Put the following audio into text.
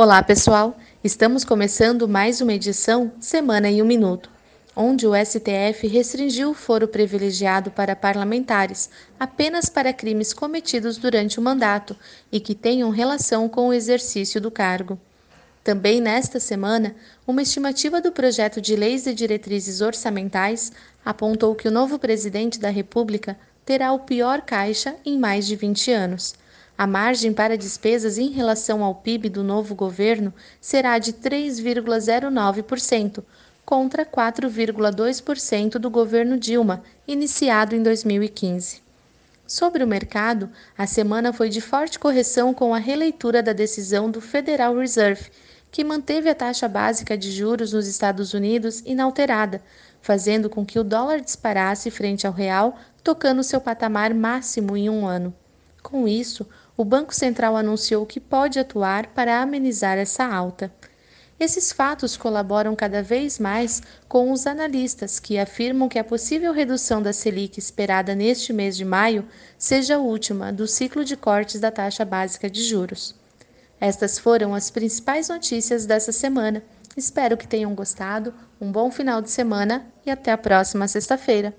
Olá, pessoal! Estamos começando mais uma edição Semana em um Minuto, onde o STF restringiu o foro privilegiado para parlamentares apenas para crimes cometidos durante o mandato e que tenham relação com o exercício do cargo. Também nesta semana, uma estimativa do projeto de leis e diretrizes orçamentais apontou que o novo presidente da República terá o pior caixa em mais de 20 anos. A margem para despesas em relação ao PIB do novo governo será de 3,09%, contra 4,2% do governo Dilma, iniciado em 2015. Sobre o mercado, a semana foi de forte correção com a releitura da decisão do Federal Reserve, que manteve a taxa básica de juros nos Estados Unidos inalterada, fazendo com que o dólar disparasse frente ao real, tocando seu patamar máximo em um ano. Com isso, o Banco Central anunciou que pode atuar para amenizar essa alta. Esses fatos colaboram cada vez mais com os analistas que afirmam que a possível redução da Selic esperada neste mês de maio seja a última do ciclo de cortes da taxa básica de juros. Estas foram as principais notícias dessa semana. Espero que tenham gostado. Um bom final de semana e até a próxima sexta-feira.